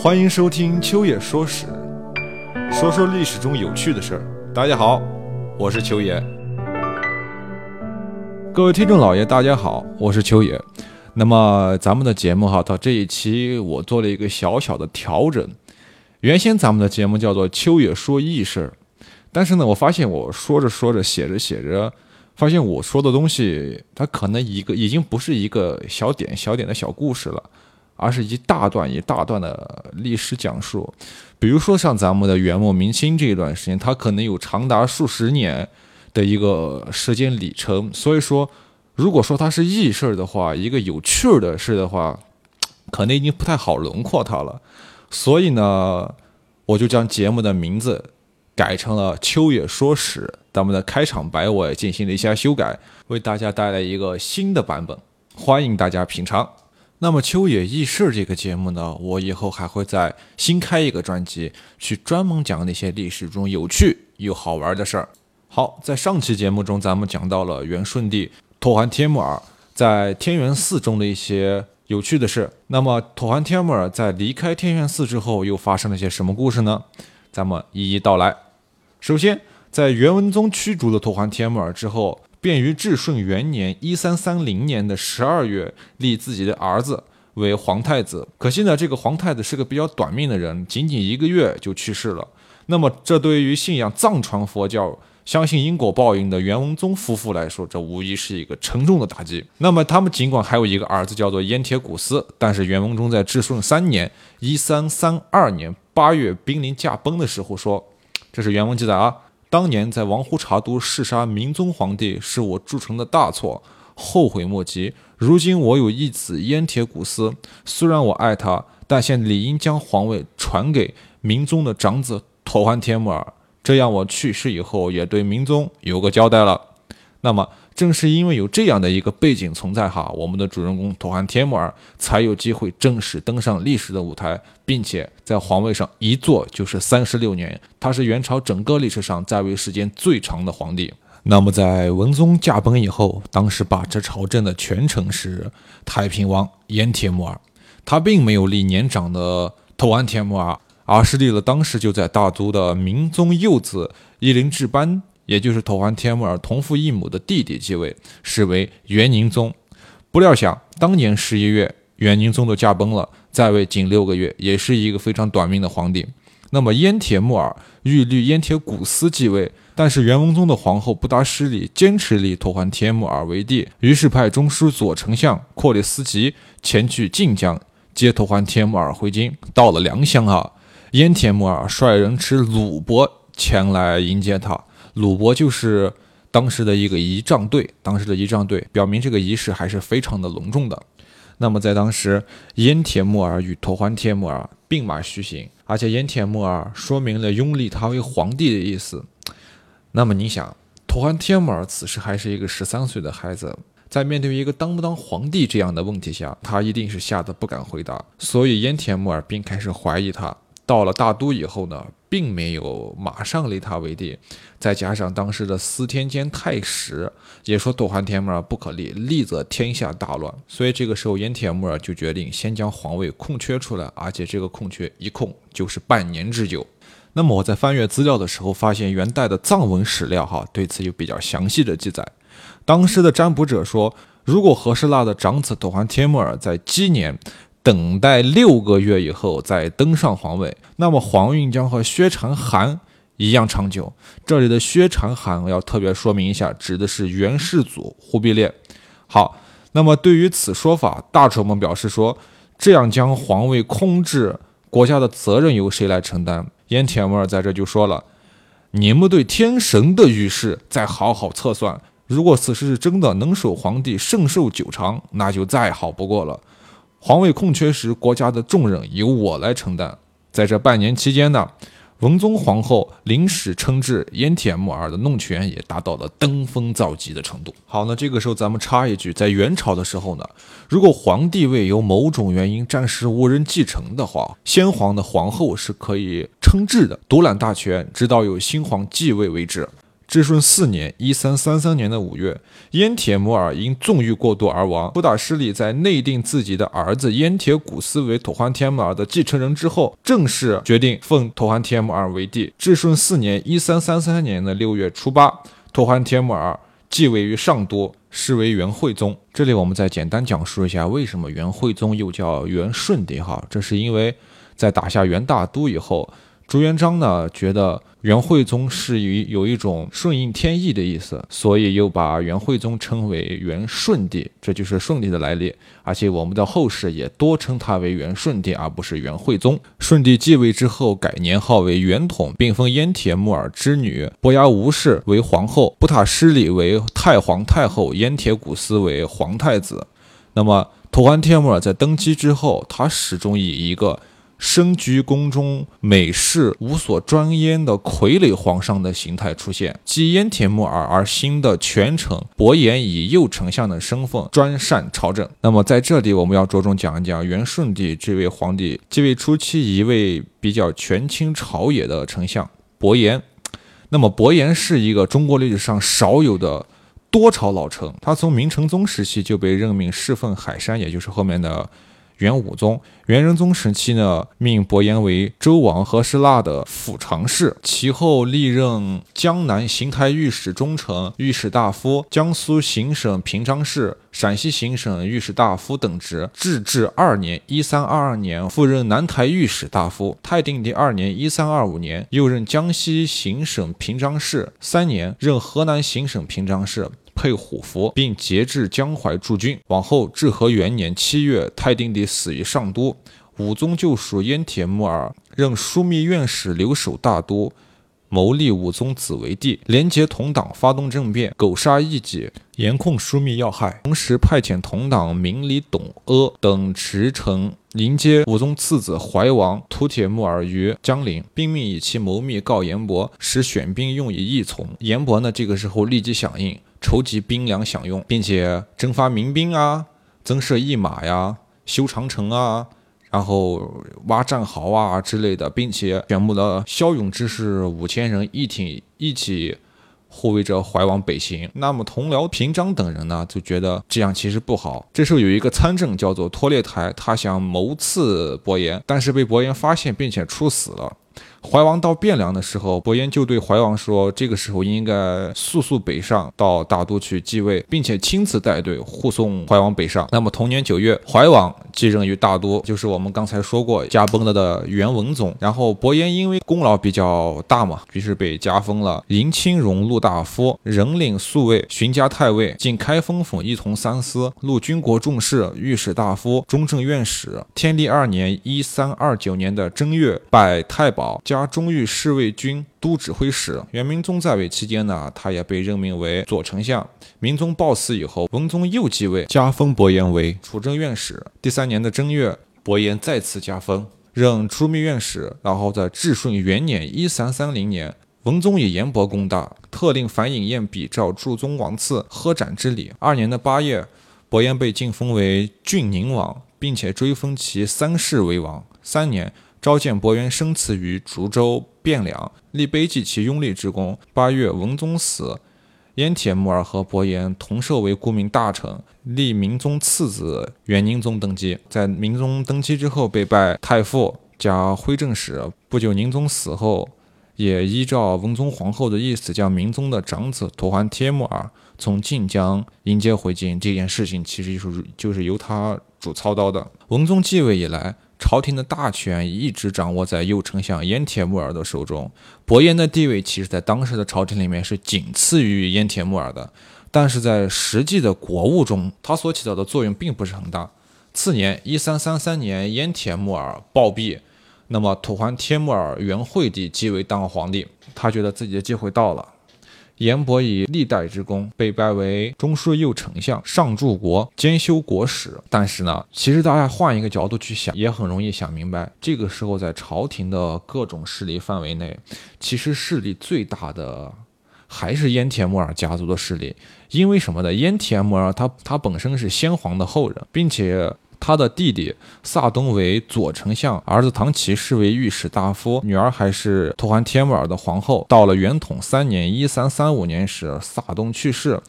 欢迎收听秋野说史，说说历史中有趣的事儿。大家好，我是秋野。各位听众老爷，大家好，我是秋野。那么咱们的节目哈，到这一期我做了一个小小的调整。原先咱们的节目叫做秋野说异事，但是呢，我发现我说着说着，写着写着，发现我说的东西，它可能一个已经不是一个小点小点的小故事了。而是一大段一大段的历史讲述，比如说像咱们的元末明清这一段时间，它可能有长达数十年的一个时间里程。所以说，如果说它是轶事儿的话，一个有趣儿的事的话，可能已经不太好轮廓它了。所以呢，我就将节目的名字改成了《秋野说史》，咱们的开场白我也进行了一下修改，为大家带来一个新的版本，欢迎大家品尝。那么秋野轶事这个节目呢，我以后还会再新开一个专辑，去专门讲那些历史中有趣又好玩的事儿。好，在上期节目中，咱们讲到了元顺帝拓跋帖木儿在天元寺中的一些有趣的事。那么拓跋帖木儿在离开天元寺之后，又发生了些什么故事呢？咱们一一道来。首先，在元文宗驱逐了拓跋帖木儿之后。便于至顺元年（一三三零年）的十二月立自己的儿子为皇太子。可惜呢，这个皇太子是个比较短命的人，仅仅一个月就去世了。那么，这对于信仰藏传佛教、相信因果报应的元文宗夫妇来说，这无疑是一个沉重的打击。那么，他们尽管还有一个儿子叫做燕铁古斯，但是元文宗在至顺三年（一三三二年）八月濒临驾崩的时候说：“这是原文记载啊。”当年在王胡察都弑杀明宗皇帝，是我铸成的大错，后悔莫及。如今我有一子燕铁古斯，虽然我爱他，但现理应将皇位传给明宗的长子妥欢帖木儿，这样我去世以后也对明宗有个交代了。那么。正是因为有这样的一个背景存在哈，我们的主人公托罕帖木儿才有机会正式登上历史的舞台，并且在皇位上一坐就是三十六年。他是元朝整个历史上在位时间最长的皇帝。那么在文宗驾崩以后，当时把持朝政的权臣是太平王燕铁木儿，他并没有立年长的托罕帖木儿，而是立了当时就在大都的明宗幼子伊林志班。也就是拓跋帖木儿同父异母的弟弟继位，是为元宁宗。不料想，当年十一月，元宁宗都驾崩了，在位仅六个月，也是一个非常短命的皇帝。那么燕铁木儿欲立燕铁古斯继位，但是元文宗的皇后不达失礼，坚持立拓跋帖木儿为帝，于是派中书左丞相阔列斯吉前去晋江接拓跋帖木儿回京。到了良乡啊，燕铁木儿率人持鲁帛前来迎接他。鲁伯就是当时的一个仪仗队，当时的仪仗队表明这个仪式还是非常的隆重的。那么在当时，燕铁木儿与拓欢帖木儿并马徐行，而且燕铁木儿说明了拥立他为皇帝的意思。那么你想，拓欢帖木儿此时还是一个十三岁的孩子，在面对一个当不当皇帝这样的问题下，他一定是吓得不敢回答，所以燕铁木儿便开始怀疑他。到了大都以后呢，并没有马上立他为帝，再加上当时的司天监太史也说朵汗帖木儿不可立，立则天下大乱，所以这个时候燕铁木儿就决定先将皇位空缺出来，而且这个空缺一空就是半年之久。那么我在翻阅资料的时候，发现元代的藏文史料哈对此有比较详细的记载。当时的占卜者说，如果和氏那的长子拓跋帖木儿在鸡年。等待六个月以后再登上皇位，那么皇运将和薛长寒一样长久。这里的薛长寒要特别说明一下，指的是元世祖忽必烈。好，那么对于此说法，大臣们表示说，这样将皇位空置，国家的责任由谁来承担？燕铁木儿在这就说了：“你们对天神的预示再好好测算，如果此事是真的，能守皇帝圣寿久长，那就再好不过了。”皇位空缺时，国家的重任由我来承担。在这半年期间呢，文宗皇后临时称制燕铁木儿的弄权也达到了登峰造极的程度。好，那这个时候咱们插一句，在元朝的时候呢，如果皇帝位由某种原因暂时无人继承的话，先皇的皇后是可以称制的，独揽大权，直到有新皇继位为止。至顺四年（一三三三年的五月），燕铁木儿因纵欲过度而亡。布达失利在内定自己的儿子燕铁古斯为妥欢天木儿的继承人之后，正式决定奉妥欢天木儿为帝。至顺四年（一三三三年的六月初八），妥欢天木儿继位于上都，是为元惠宗。这里我们再简单讲述一下，为什么元惠宗又叫元顺帝？哈，这是因为在打下元大都以后。朱元璋呢，觉得元惠宗是有有一种顺应天意的意思，所以又把元惠宗称为元顺帝，这就是顺帝的来历。而且我们的后世也多称他为元顺帝，而不是元惠宗。顺帝继位之后，改年号为元统，并封燕铁木儿之女伯牙无氏为皇后，布塔失里为太皇太后，燕铁古斯为皇太子。那么，妥欢帖木儿在登基之后，他始终以一个。身居宫中、美事无所专焉的傀儡皇上的形态出现，继燕铁木儿而新的权臣伯颜以右丞相的身份专擅朝政。那么在这里，我们要着重讲一讲元顺帝这位皇帝继位初期一位比较权倾朝野的丞相伯颜。那么伯颜是一个中国历史上少有的多朝老臣，他从明成宗时期就被任命侍奉海山，也就是后面的。元武宗、元仁宗时期呢，命伯颜为周王和氏腊的府常侍，其后历任江南行台御史中丞、御史大夫、江苏行省平章事、陕西行省御史大夫等职，至治二年（一三二二年）复任南台御史大夫。泰定帝二年（一三二五年）又任江西行省平章事，三年任河南行省平章事。配虎符，并节制江淮驻军。往后，至和元年七月，太定帝死于上都，武宗就属燕铁木儿，任枢密院使，留守大都，谋立武宗子为帝，连结同党，发动政变，狗杀异己，严控枢密要害。同时，派遣同党明理董阿等驰骋迎接武宗次子怀王突铁木儿于江陵，并命以其谋密告严伯，使选兵用以义从。严伯呢，这个时候立即响应。筹集兵粮享用，并且征发民兵啊，增设驿马呀，修长城啊，然后挖战壕啊之类的，并且选募了骁勇之士五千人，一挺一起护卫着怀王北行。那么同僚平章等人呢，就觉得这样其实不好。这时候有一个参政叫做托列台，他想谋刺伯颜，但是被伯颜发现，并且处死了。怀王到汴梁的时候，伯颜就对怀王说：“这个时候应该速速北上到大都去继位，并且亲自带队护送怀王北上。”那么同年九月，怀王继任于大都，就是我们刚才说过驾崩了的元文宗。然后伯颜因为功劳比较大嘛，于是被加封了迎亲荣禄大夫、人领宿卫、巡家太尉、进开封府一同三司、录军国重事、御史大夫、中正院使。天历二年（一三二九年）的正月，拜太保。加中御侍卫军都指挥使。元明宗在位期间呢，他也被任命为左丞相。明宗暴死以后，文宗又继位，加封伯颜为储政院使。第三年的正月，伯颜再次加封，任枢密院使。然后在至顺元年（一三三零年），文宗以严伯功大，特令樊颖彦比照祝宗王赐喝斩之礼。二年的八月，伯颜被晋封为郡宁王，并且追封其三世为王。三年。召见伯颜生祠于竹州汴梁，立碑记其拥立之功。八月，文宗死，燕铁木儿和伯颜同授为顾命大臣，立明宗次子元宁宗登基。在明宗登基之后，被拜太傅加徽正使。不久，宁宗死后，也依照文宗皇后的意思，将明宗的长子妥欢帖木儿从晋江迎接回京。这件事情其实就是就是由他主操刀的。文宗继位以来。朝廷的大权一直掌握在右丞相燕铁木儿的手中。伯颜的地位其实，在当时的朝廷里面是仅次于燕铁木儿的，但是在实际的国务中，他所起到的作用并不是很大。次年，一三三三年，燕铁木儿暴毙，那么土还帖木儿元惠帝继位当皇帝，他觉得自己的机会到了。严伯以历代之功，被拜为中书右丞相、上柱国、兼修国史。但是呢，其实大家换一个角度去想，也很容易想明白。这个时候，在朝廷的各种势力范围内，其实势力最大的还是燕铁木儿家族的势力。因为什么呢？燕铁木儿他他本身是先皇的后人，并且他的弟弟萨东为左丞相，儿子唐骑士为御史大夫，女儿还是托还帖木儿的皇后。到了元统三年（一三三五年）时，萨东去世，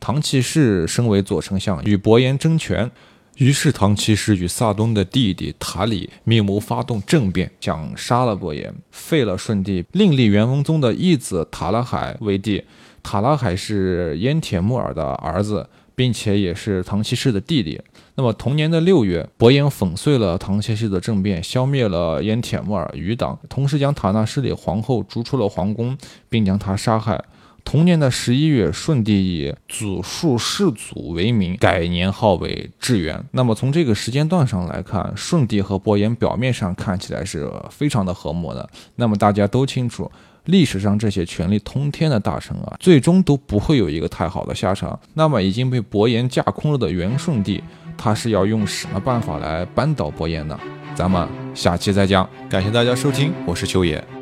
唐骑士升为左丞相，与伯颜争权。于是，唐骑士与萨东的弟弟塔里密谋发动政变，想杀了伯颜，废了顺帝，另立元文宗的义子塔拉海为帝。塔拉海是燕铁木儿的儿子，并且也是唐骑士的弟弟。那么，同年的六月，伯颜粉碎了唐骑士的政变，消灭了燕铁木儿余党，同时将塔纳失里皇后逐出了皇宫，并将她杀害。同年的十一月，顺帝以祖述世祖为名，改年号为至元。那么从这个时间段上来看，顺帝和伯颜表面上看起来是非常的和睦的。那么大家都清楚，历史上这些权力通天的大臣啊，最终都不会有一个太好的下场。那么已经被伯颜架空了的元顺帝，他是要用什么办法来扳倒伯颜呢？咱们下期再讲。感谢大家收听，我是秋野。